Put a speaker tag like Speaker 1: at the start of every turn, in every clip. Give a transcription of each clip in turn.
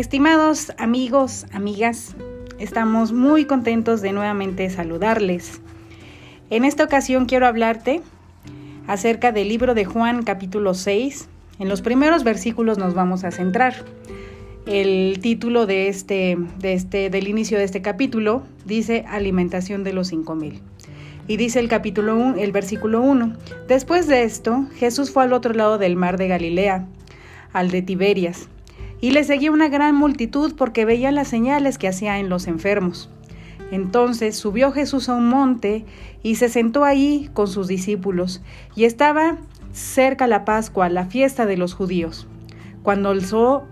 Speaker 1: Estimados amigos, amigas, estamos muy contentos de nuevamente saludarles. En esta ocasión quiero hablarte acerca del libro de Juan capítulo 6. En los primeros versículos nos vamos a centrar. El título de este, de este, del inicio de este capítulo dice Alimentación de los cinco mil. Y dice el capítulo 1, el versículo 1. Después de esto, Jesús fue al otro lado del mar de Galilea, al de Tiberias y le seguía una gran multitud porque veía las señales que hacía en los enfermos. Entonces subió Jesús a un monte y se sentó allí con sus discípulos, y estaba cerca la Pascua, la fiesta de los judíos. Cuando alzó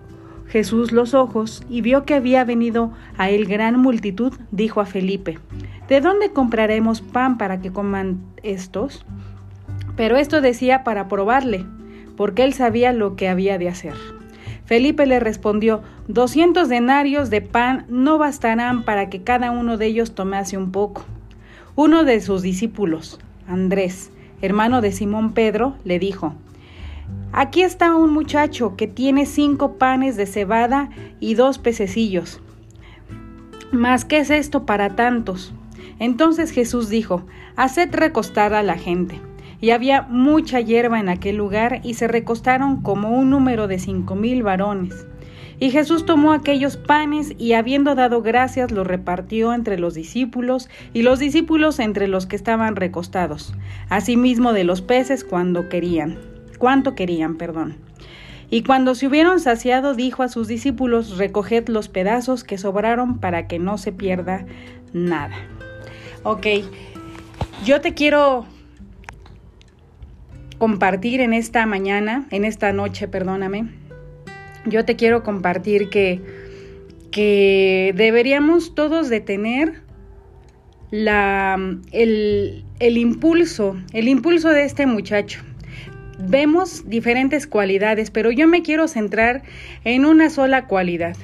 Speaker 1: Jesús los ojos y vio que había venido a él gran multitud, dijo a Felipe, ¿De dónde compraremos pan para que coman estos? Pero esto decía para probarle, porque él sabía lo que había de hacer. Felipe le respondió, doscientos denarios de pan no bastarán para que cada uno de ellos tomase un poco. Uno de sus discípulos, Andrés, hermano de Simón Pedro, le dijo, Aquí está un muchacho que tiene cinco panes de cebada y dos pececillos. ¿Mas qué es esto para tantos? Entonces Jesús dijo, Haced recostar a la gente y había mucha hierba en aquel lugar, y se recostaron como un número de cinco mil varones. Y Jesús tomó aquellos panes y habiendo dado gracias los repartió entre los discípulos y los discípulos entre los que estaban recostados, asimismo de los peces cuando querían, cuanto querían, perdón. Y cuando se hubieron saciado, dijo a sus discípulos, recoged los pedazos que sobraron para que no se pierda nada. Ok, yo te quiero compartir en esta mañana, en esta noche, perdóname, yo te quiero compartir que, que deberíamos todos de tener la, el, el impulso, el impulso de este muchacho. Vemos diferentes cualidades, pero yo me quiero centrar en una sola cualidad.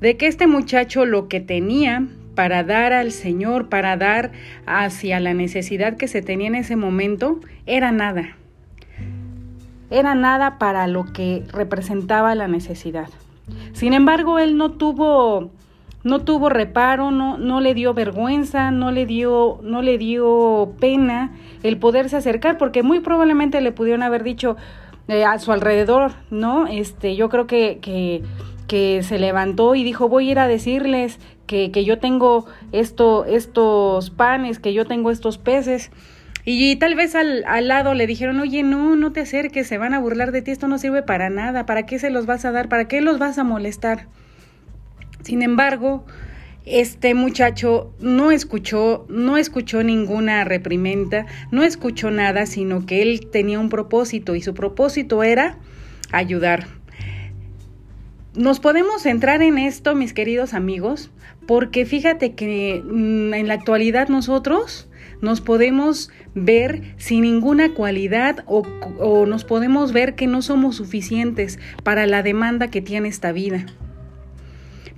Speaker 1: De que este muchacho lo que tenía para dar al Señor, para dar hacia la necesidad que se tenía en ese momento, era nada. Era nada para lo que representaba la necesidad. Sin embargo, él no tuvo no tuvo reparo, no, no le dio vergüenza, no le dio, no le dio pena el poderse acercar, porque muy probablemente le pudieron haber dicho eh, a su alrededor, ¿no? Este, yo creo que, que, que se levantó y dijo, voy a ir a decirles que, que yo tengo esto, estos panes, que yo tengo estos peces. Y, tal vez al, al, lado le dijeron, oye, no, no te acerques, se van a burlar de ti, esto no sirve para nada, ¿para qué se los vas a dar? ¿Para qué los vas a molestar? Sin embargo, este muchacho no escuchó, no escuchó ninguna reprimenda, no escuchó nada, sino que él tenía un propósito y su propósito era ayudar. Nos podemos centrar en esto, mis queridos amigos, porque fíjate que mm, en la actualidad nosotros nos podemos ver sin ninguna cualidad o, o, nos podemos ver que no somos suficientes para la demanda que tiene esta vida.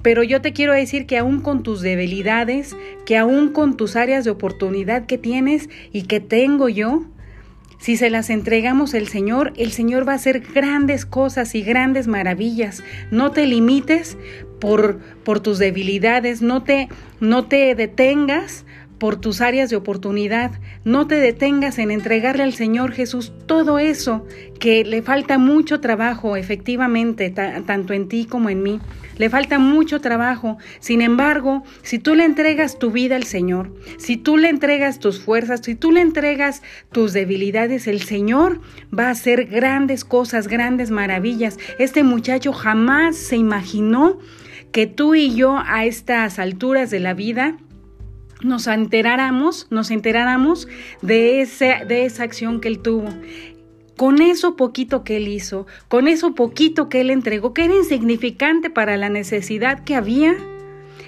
Speaker 1: Pero yo te quiero decir que aún con tus debilidades, que aún con tus áreas de oportunidad que tienes y que tengo yo, si se las entregamos al Señor, el Señor va a hacer grandes cosas y grandes maravillas. No te limites por, por tus debilidades, no te, no te detengas por tus áreas de oportunidad. No te detengas en entregarle al Señor Jesús todo eso que le falta mucho trabajo, efectivamente, tanto en ti como en mí. Le falta mucho trabajo. Sin embargo, si tú le entregas tu vida al Señor, si tú le entregas tus fuerzas, si tú le entregas tus debilidades, el Señor va a hacer grandes cosas, grandes maravillas. Este muchacho jamás se imaginó que tú y yo a estas alturas de la vida nos enteráramos, nos enteráramos de, ese, de esa acción que él tuvo. Con eso poquito que él hizo, con eso poquito que él entregó, que era insignificante para la necesidad que había,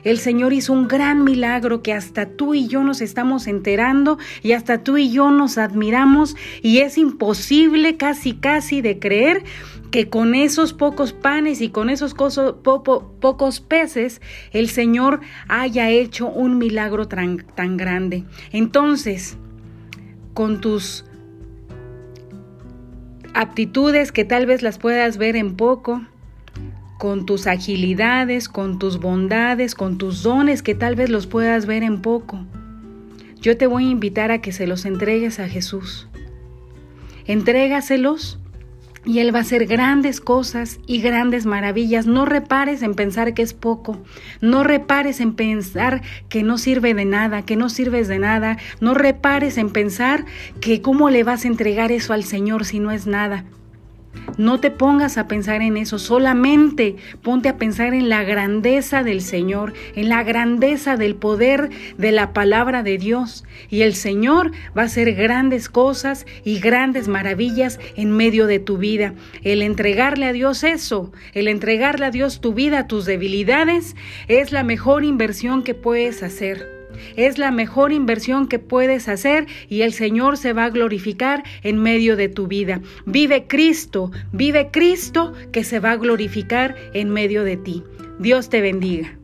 Speaker 1: el Señor hizo un gran milagro que hasta tú y yo nos estamos enterando y hasta tú y yo nos admiramos y es imposible casi casi de creer que con esos pocos panes y con esos pocos peces el Señor haya hecho un milagro tan, grande. Entonces, con tus aptitudes que tal vez las puedas ver en poco, con tus agilidades, con tus bondades, con tus dones que tal vez los puedas ver en poco. Yo te voy a invitar a que se los entregues a Jesús. Entrégaselos y Él va a hacer grandes cosas y grandes maravillas. No repares en pensar que es poco. No repares en pensar que no sirve de nada, que no sirves de nada. No repares en pensar que cómo le vas a entregar eso al Señor si no es nada. No te pongas a pensar en eso, solamente ponte a pensar en la grandeza del Señor, en la grandeza del poder de la palabra de Dios. Y el Señor va a hacer grandes cosas y grandes maravillas en medio de tu vida. El entregarle a Dios eso, el entregarle a Dios tu vida, tus debilidades, es la mejor inversión que puedes hacer. Es la mejor inversión que puedes hacer y el Señor se va a glorificar en medio de tu vida. Vive Cristo, vive Cristo que se va a glorificar en medio de ti. Dios te bendiga.